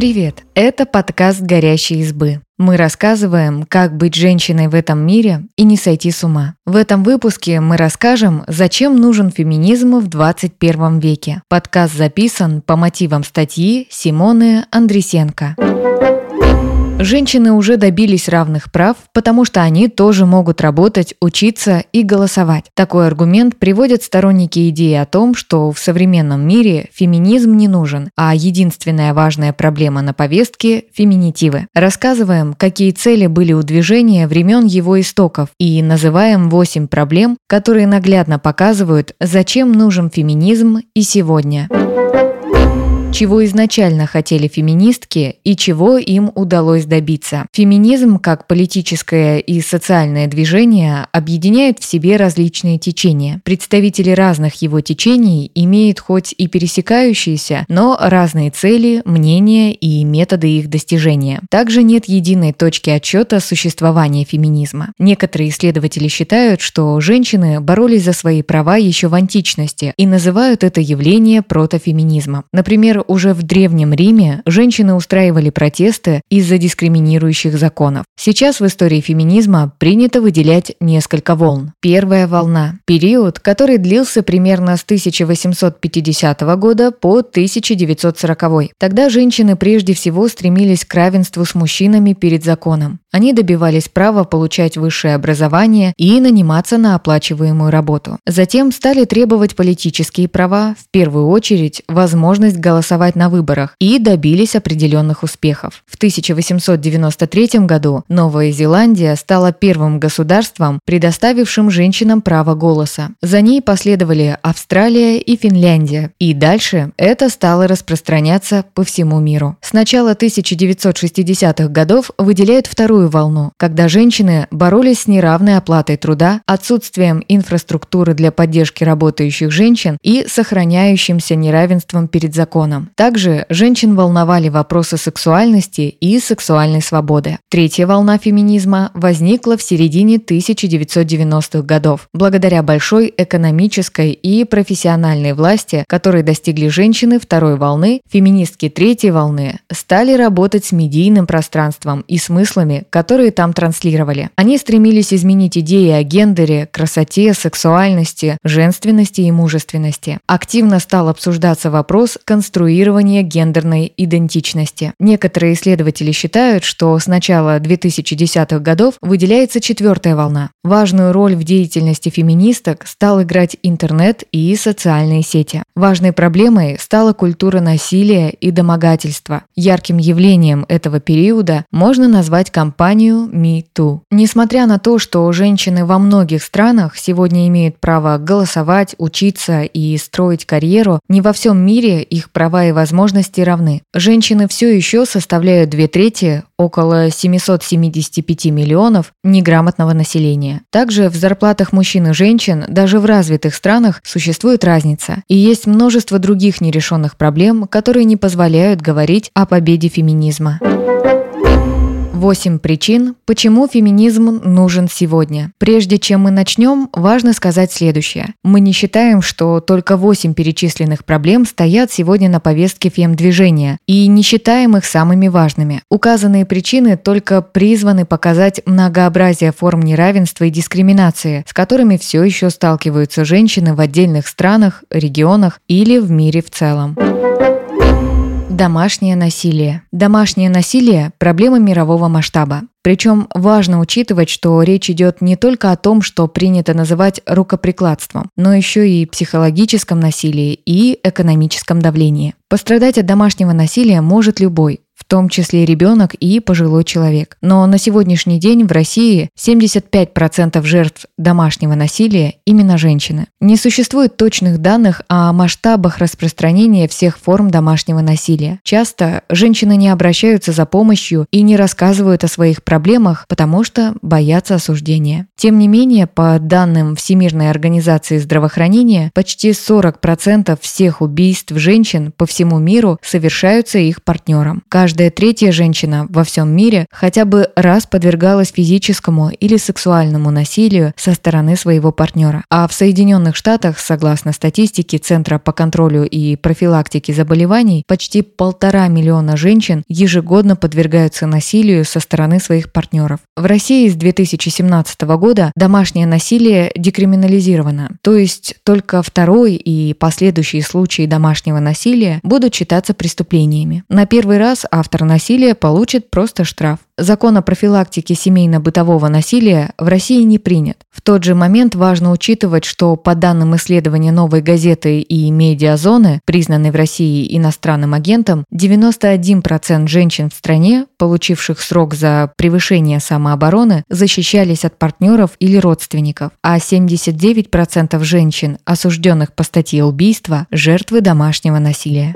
Привет! Это подкаст «Горящие избы». Мы рассказываем, как быть женщиной в этом мире и не сойти с ума. В этом выпуске мы расскажем, зачем нужен феминизм в 21 веке. Подкаст записан по мотивам статьи Симоны Андресенко. Женщины уже добились равных прав, потому что они тоже могут работать, учиться и голосовать. Такой аргумент приводят сторонники идеи о том, что в современном мире феминизм не нужен, а единственная важная проблема на повестке – феминитивы. Рассказываем, какие цели были у движения времен его истоков и называем 8 проблем, которые наглядно показывают, зачем нужен феминизм и сегодня чего изначально хотели феминистки и чего им удалось добиться. Феминизм, как политическое и социальное движение, объединяет в себе различные течения. Представители разных его течений имеют хоть и пересекающиеся, но разные цели, мнения и методы их достижения. Также нет единой точки отчета существования феминизма. Некоторые исследователи считают, что женщины боролись за свои права еще в античности и называют это явление протофеминизмом. Например, уже в Древнем Риме женщины устраивали протесты из-за дискриминирующих законов. Сейчас в истории феминизма принято выделять несколько волн. Первая волна – период, который длился примерно с 1850 года по 1940. Тогда женщины прежде всего стремились к равенству с мужчинами перед законом. Они добивались права получать высшее образование и наниматься на оплачиваемую работу. Затем стали требовать политические права, в первую очередь возможность голосовать на выборах, и добились определенных успехов. В 1893 году Новая Зеландия стала первым государством, предоставившим женщинам право голоса. За ней последовали Австралия и Финляндия. И дальше это стало распространяться по всему миру. С начала 1960-х годов выделяют вторую вторую волну, когда женщины боролись с неравной оплатой труда, отсутствием инфраструктуры для поддержки работающих женщин и сохраняющимся неравенством перед законом. Также женщин волновали вопросы сексуальности и сексуальной свободы. Третья волна феминизма возникла в середине 1990-х годов, благодаря большой экономической и профессиональной власти, которой достигли женщины второй волны, феминистки третьей волны стали работать с медийным пространством и смыслами, которые там транслировали. Они стремились изменить идеи о гендере, красоте, сексуальности, женственности и мужественности. Активно стал обсуждаться вопрос конструирования гендерной идентичности. Некоторые исследователи считают, что с начала 2010-х годов выделяется четвертая волна. Важную роль в деятельности феминисток стал играть интернет и социальные сети. Важной проблемой стала культура насилия и домогательства. Ярким явлением этого периода можно назвать кампанию кампанию MeToo. Несмотря на то, что женщины во многих странах сегодня имеют право голосовать, учиться и строить карьеру, не во всем мире их права и возможности равны. Женщины все еще составляют две трети, около 775 миллионов неграмотного населения. Также в зарплатах мужчин и женщин даже в развитых странах существует разница. И есть множество других нерешенных проблем, которые не позволяют говорить о победе феминизма. 8 причин, почему феминизм нужен сегодня. Прежде чем мы начнем, важно сказать следующее. Мы не считаем, что только 8 перечисленных проблем стоят сегодня на повестке фем-движения и не считаем их самыми важными. Указанные причины только призваны показать многообразие форм неравенства и дискриминации, с которыми все еще сталкиваются женщины в отдельных странах, регионах или в мире в целом. Домашнее насилие. Домашнее насилие – проблема мирового масштаба. Причем важно учитывать, что речь идет не только о том, что принято называть рукоприкладством, но еще и психологическом насилии и экономическом давлении. Пострадать от домашнего насилия может любой, том числе ребенок и пожилой человек. Но на сегодняшний день в России 75% жертв домашнего насилия именно женщины. Не существует точных данных о масштабах распространения всех форм домашнего насилия. Часто женщины не обращаются за помощью и не рассказывают о своих проблемах, потому что боятся осуждения. Тем не менее, по данным Всемирной организации здравоохранения, почти 40% всех убийств женщин по всему миру совершаются их партнером. Каждый каждая третья женщина во всем мире хотя бы раз подвергалась физическому или сексуальному насилию со стороны своего партнера. А в Соединенных Штатах, согласно статистике Центра по контролю и профилактике заболеваний, почти полтора миллиона женщин ежегодно подвергаются насилию со стороны своих партнеров. В России с 2017 года домашнее насилие декриминализировано, то есть только второй и последующие случаи домашнего насилия будут считаться преступлениями. На первый раз автор насилия получит просто штраф. Закон о профилактике семейно-бытового насилия в России не принят. В тот же момент важно учитывать, что по данным исследования «Новой газеты» и «Медиазоны», признанной в России иностранным агентом, 91% женщин в стране, получивших срок за превышение самообороны, защищались от партнеров или родственников, а 79% женщин, осужденных по статье убийства, жертвы домашнего насилия.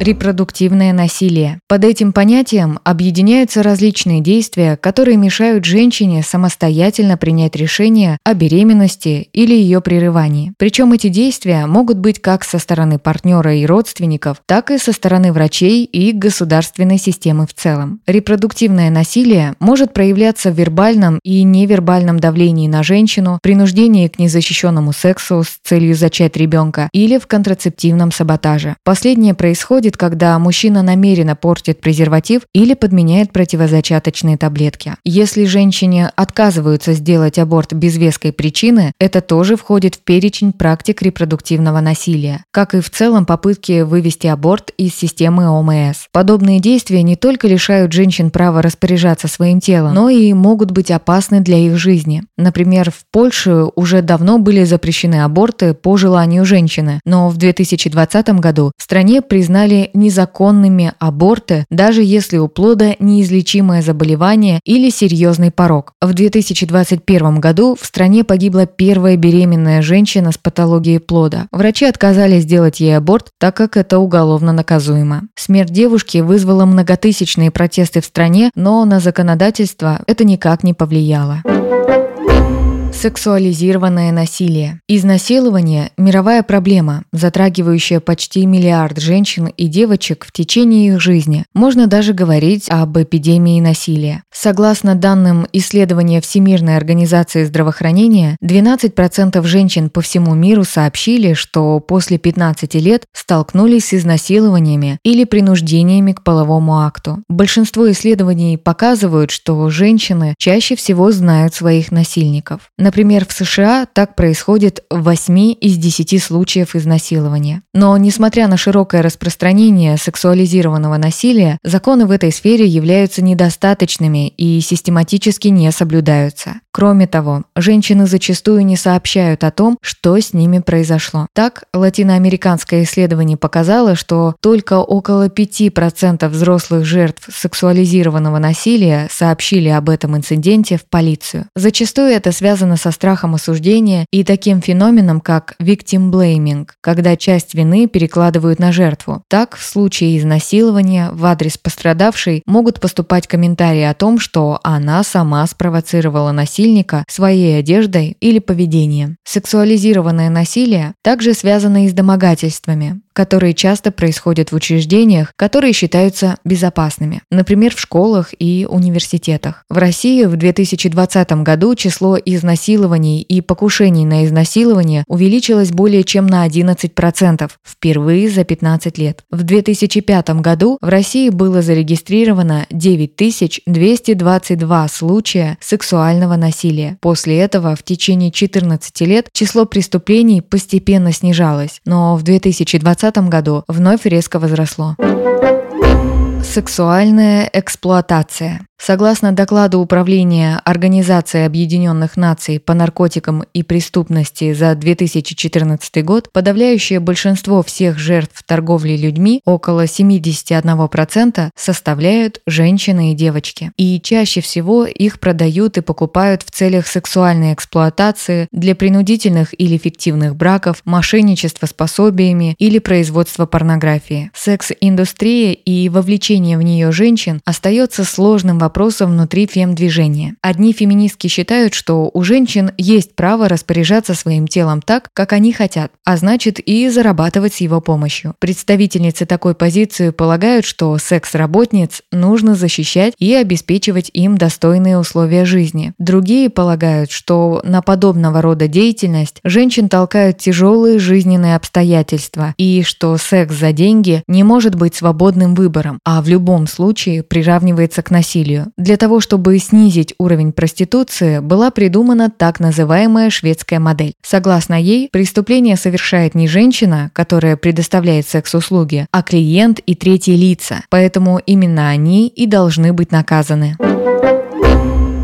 Репродуктивное насилие. Под этим понятием объединяются различные действия, которые мешают женщине самостоятельно принять решение о беременности или ее прерывании. Причем эти действия могут быть как со стороны партнера и родственников, так и со стороны врачей и государственной системы в целом. Репродуктивное насилие может проявляться в вербальном и невербальном давлении на женщину, принуждении к незащищенному сексу с целью зачать ребенка или в контрацептивном саботаже. Последнее происходит происходит, когда мужчина намеренно портит презерватив или подменяет противозачаточные таблетки. Если женщине отказываются сделать аборт без веской причины, это тоже входит в перечень практик репродуктивного насилия, как и в целом попытки вывести аборт из системы ОМС. Подобные действия не только лишают женщин права распоряжаться своим телом, но и могут быть опасны для их жизни. Например, в Польше уже давно были запрещены аборты по желанию женщины, но в 2020 году в стране признали незаконными аборты, даже если у плода неизлечимое заболевание или серьезный порог. В 2021 году в стране погибла первая беременная женщина с патологией плода. Врачи отказались сделать ей аборт, так как это уголовно наказуемо. Смерть девушки вызвала многотысячные протесты в стране, но на законодательство это никак не повлияло. Сексуализированное насилие. Изнасилование – мировая проблема, затрагивающая почти миллиард женщин и девочек в течение их жизни. Можно даже говорить об эпидемии насилия. Согласно данным исследования Всемирной организации здравоохранения, 12% женщин по всему миру сообщили, что после 15 лет столкнулись с изнасилованиями или принуждениями к половому акту. Большинство исследований показывают, что женщины чаще всего знают своих насильников. Например, в США так происходит в 8 из 10 случаев изнасилования. Но, несмотря на широкое распространение сексуализированного насилия, законы в этой сфере являются недостаточными и систематически не соблюдаются. Кроме того, женщины зачастую не сообщают о том, что с ними произошло. Так, латиноамериканское исследование показало, что только около 5% взрослых жертв сексуализированного насилия сообщили об этом инциденте в полицию. Зачастую это связано со страхом осуждения и таким феноменом, как victim blaming, когда часть вины перекладывают на жертву. Так, в случае изнасилования в адрес пострадавшей могут поступать комментарии о том, что она сама спровоцировала насильника своей одеждой или поведением. Сексуализированное насилие также связано и с домогательствами которые часто происходят в учреждениях, которые считаются безопасными, например, в школах и университетах. В России в 2020 году число изнасилований и покушений на изнасилование увеличилось более чем на 11%, впервые за 15 лет. В 2005 году в России было зарегистрировано 9222 случая сексуального насилия. После этого в течение 14 лет число преступлений постепенно снижалось, но в 2020 2020 году вновь резко возросло. Сексуальная эксплуатация. Согласно докладу Управления Организации Объединенных Наций по наркотикам и преступности за 2014 год, подавляющее большинство всех жертв торговли людьми, около 71%, составляют женщины и девочки. И чаще всего их продают и покупают в целях сексуальной эксплуатации для принудительных или фиктивных браков, мошенничества с пособиями или производства порнографии. Секс-индустрия и вовлечение в нее женщин остается сложным вопросом вопроса внутри фем-движения. Одни феминистки считают, что у женщин есть право распоряжаться своим телом так, как они хотят, а значит и зарабатывать с его помощью. Представительницы такой позиции полагают, что секс-работниц нужно защищать и обеспечивать им достойные условия жизни. Другие полагают, что на подобного рода деятельность женщин толкают тяжелые жизненные обстоятельства и что секс за деньги не может быть свободным выбором, а в любом случае приравнивается к насилию. Для того, чтобы снизить уровень проституции, была придумана так называемая шведская модель. Согласно ей, преступление совершает не женщина, которая предоставляет секс-услуги, а клиент и третьи лица, поэтому именно они и должны быть наказаны.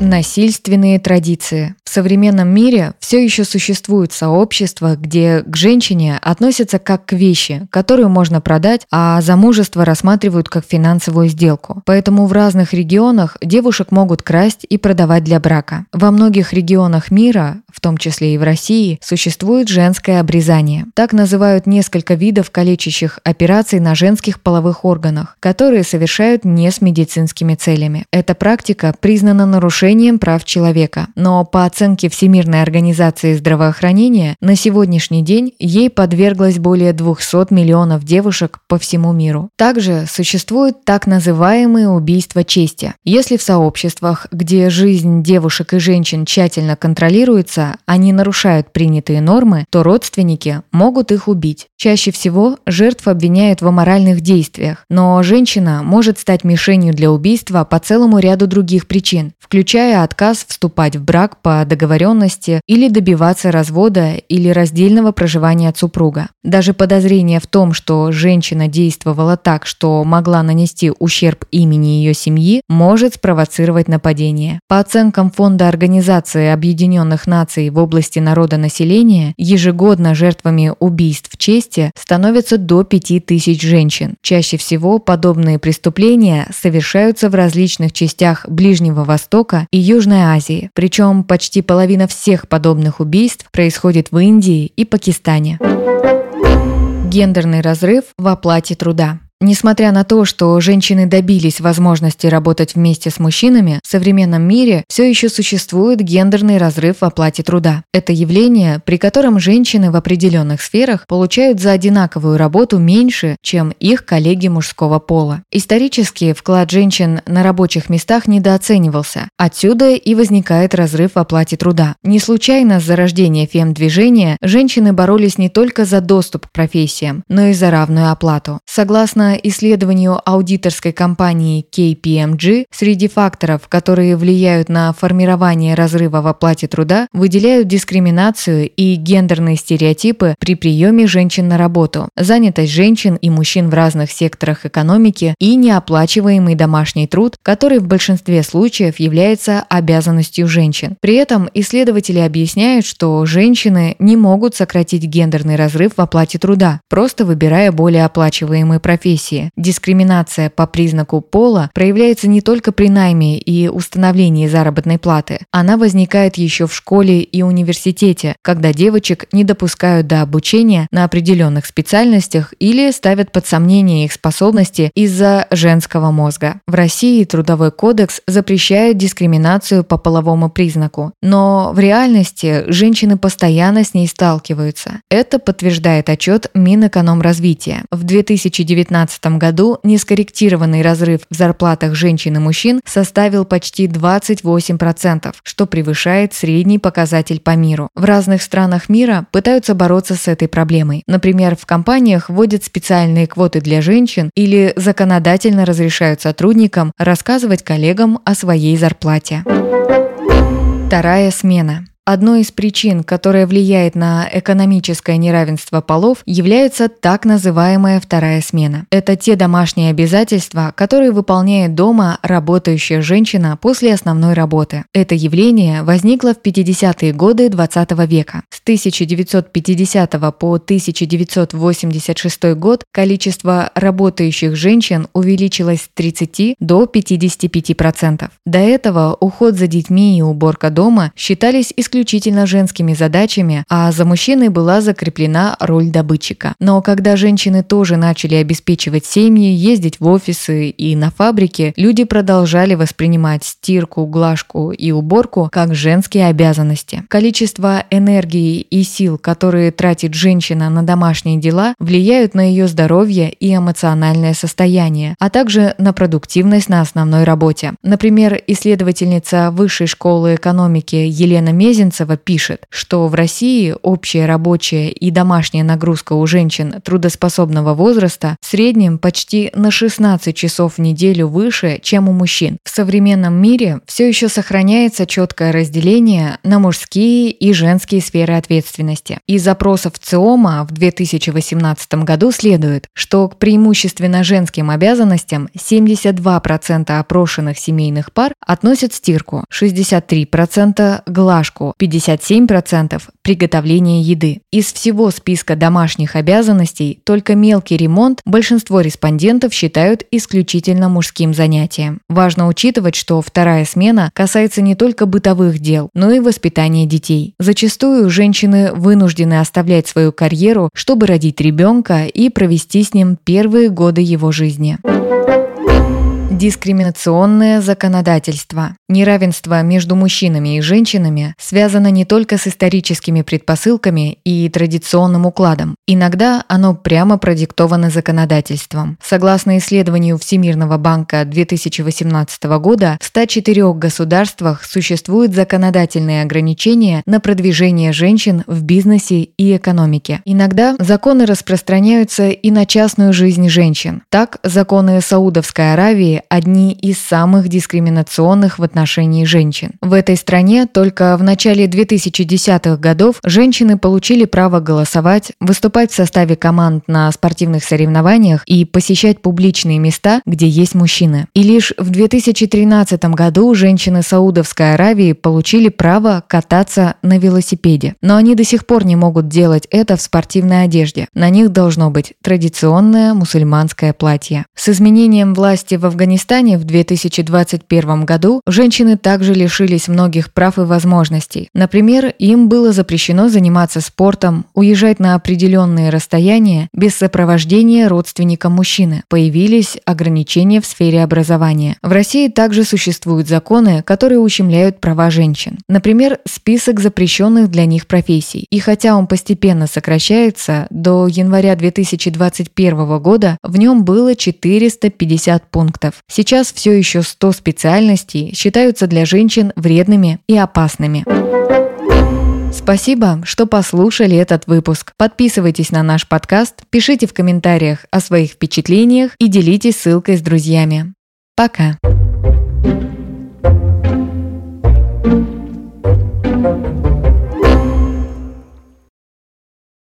Насильственные традиции. В современном мире все еще существуют сообщества, где к женщине относятся как к вещи, которую можно продать, а замужество рассматривают как финансовую сделку. Поэтому в разных регионах девушек могут красть и продавать для брака. Во многих регионах мира, в том числе и в России, существует женское обрезание. Так называют несколько видов калечащих операций на женских половых органах, которые совершают не с медицинскими целями. Эта практика признана нарушением нарушением прав человека, но по оценке Всемирной организации здравоохранения на сегодняшний день ей подверглось более 200 миллионов девушек по всему миру. Также существуют так называемые убийства чести. Если в сообществах, где жизнь девушек и женщин тщательно контролируется, они нарушают принятые нормы, то родственники могут их убить. Чаще всего жертв обвиняют в аморальных действиях, но женщина может стать мишенью для убийства по целому ряду других причин, включая включая отказ вступать в брак по договоренности или добиваться развода или раздельного проживания от супруга. Даже подозрение в том, что женщина действовала так, что могла нанести ущерб имени ее семьи, может спровоцировать нападение. По оценкам Фонда Организации Объединенных Наций в области народонаселения, ежегодно жертвами убийств в чести становятся до 5000 женщин. Чаще всего подобные преступления совершаются в различных частях Ближнего Востока и Южной Азии, причем почти половина всех подобных убийств происходит в Индии и Пакистане. Гендерный разрыв в оплате труда. Несмотря на то, что женщины добились возможности работать вместе с мужчинами, в современном мире все еще существует гендерный разрыв в оплате труда. Это явление, при котором женщины в определенных сферах получают за одинаковую работу меньше, чем их коллеги мужского пола. Исторически вклад женщин на рабочих местах недооценивался. Отсюда и возникает разрыв в оплате труда. Не случайно с зарождения фем-движения женщины боролись не только за доступ к профессиям, но и за равную оплату. Согласно исследованию аудиторской компании KPMG, среди факторов, которые влияют на формирование разрыва в оплате труда, выделяют дискриминацию и гендерные стереотипы при приеме женщин на работу, занятость женщин и мужчин в разных секторах экономики и неоплачиваемый домашний труд, который в большинстве случаев является обязанностью женщин. При этом исследователи объясняют, что женщины не могут сократить гендерный разрыв в оплате труда, просто выбирая более оплачиваемые профессии профессии. Дискриминация по признаку пола проявляется не только при найме и установлении заработной платы. Она возникает еще в школе и университете, когда девочек не допускают до обучения на определенных специальностях или ставят под сомнение их способности из-за женского мозга. В России Трудовой кодекс запрещает дискриминацию по половому признаку, но в реальности женщины постоянно с ней сталкиваются. Это подтверждает отчет Минэкономразвития. В 2019 2015 году нескорректированный разрыв в зарплатах женщин и мужчин составил почти 28%, что превышает средний показатель по миру. В разных странах мира пытаются бороться с этой проблемой. Например, в компаниях вводят специальные квоты для женщин или законодательно разрешают сотрудникам рассказывать коллегам о своей зарплате. Вторая смена. Одной из причин, которая влияет на экономическое неравенство полов, является так называемая вторая смена. Это те домашние обязательства, которые выполняет дома работающая женщина после основной работы. Это явление возникло в 50-е годы 20 века. С 1950 по 1986 год количество работающих женщин увеличилось с 30 до 55%. До этого уход за детьми и уборка дома считались исключительно исключительно женскими задачами, а за мужчиной была закреплена роль добытчика. Но когда женщины тоже начали обеспечивать семьи, ездить в офисы и на фабрики, люди продолжали воспринимать стирку, глажку и уборку как женские обязанности. Количество энергии и сил, которые тратит женщина на домашние дела, влияют на ее здоровье и эмоциональное состояние, а также на продуктивность на основной работе. Например, исследовательница Высшей школы экономики Елена Мезенцева пишет, что в России общая рабочая и домашняя нагрузка у женщин трудоспособного возраста в среднем почти на 16 часов в неделю выше, чем у мужчин. В современном мире все еще сохраняется четкое разделение на мужские и женские сферы ответственности. Из запросов ЦИОМа в 2018 году следует, что к преимущественно женским обязанностям 72% опрошенных семейных пар относят стирку, 63% – глажку, 57% – приготовление еды. Из всего списка домашних обязанностей только мелкий ремонт большинство респондентов считают исключительно мужским занятием. Важно учитывать, что вторая смена касается не только бытовых дел, но и воспитания детей. Зачастую женщины вынуждены оставлять свою карьеру, чтобы родить ребенка и провести с ним первые годы его жизни. Дискриминационное законодательство. Неравенство между мужчинами и женщинами связано не только с историческими предпосылками и традиционным укладом. Иногда оно прямо продиктовано законодательством. Согласно исследованию Всемирного банка 2018 года, в 104 государствах существуют законодательные ограничения на продвижение женщин в бизнесе и экономике. Иногда законы распространяются и на частную жизнь женщин. Так, законы Саудовской Аравии одни из самых дискриминационных в отношении женщин. В этой стране только в начале 2010-х годов женщины получили право голосовать, выступать в составе команд на спортивных соревнованиях и посещать публичные места, где есть мужчины. И лишь в 2013 году женщины Саудовской Аравии получили право кататься на велосипеде. Но они до сих пор не могут делать это в спортивной одежде. На них должно быть традиционное мусульманское платье. С изменением власти в Афганистане Афганистане в 2021 году женщины также лишились многих прав и возможностей. Например, им было запрещено заниматься спортом, уезжать на определенные расстояния без сопровождения родственника мужчины. Появились ограничения в сфере образования. В России также существуют законы, которые ущемляют права женщин. Например, список запрещенных для них профессий. И хотя он постепенно сокращается, до января 2021 года в нем было 450 пунктов. Сейчас все еще 100 специальностей считаются для женщин вредными и опасными. Спасибо, что послушали этот выпуск. Подписывайтесь на наш подкаст, пишите в комментариях о своих впечатлениях и делитесь ссылкой с друзьями. Пока!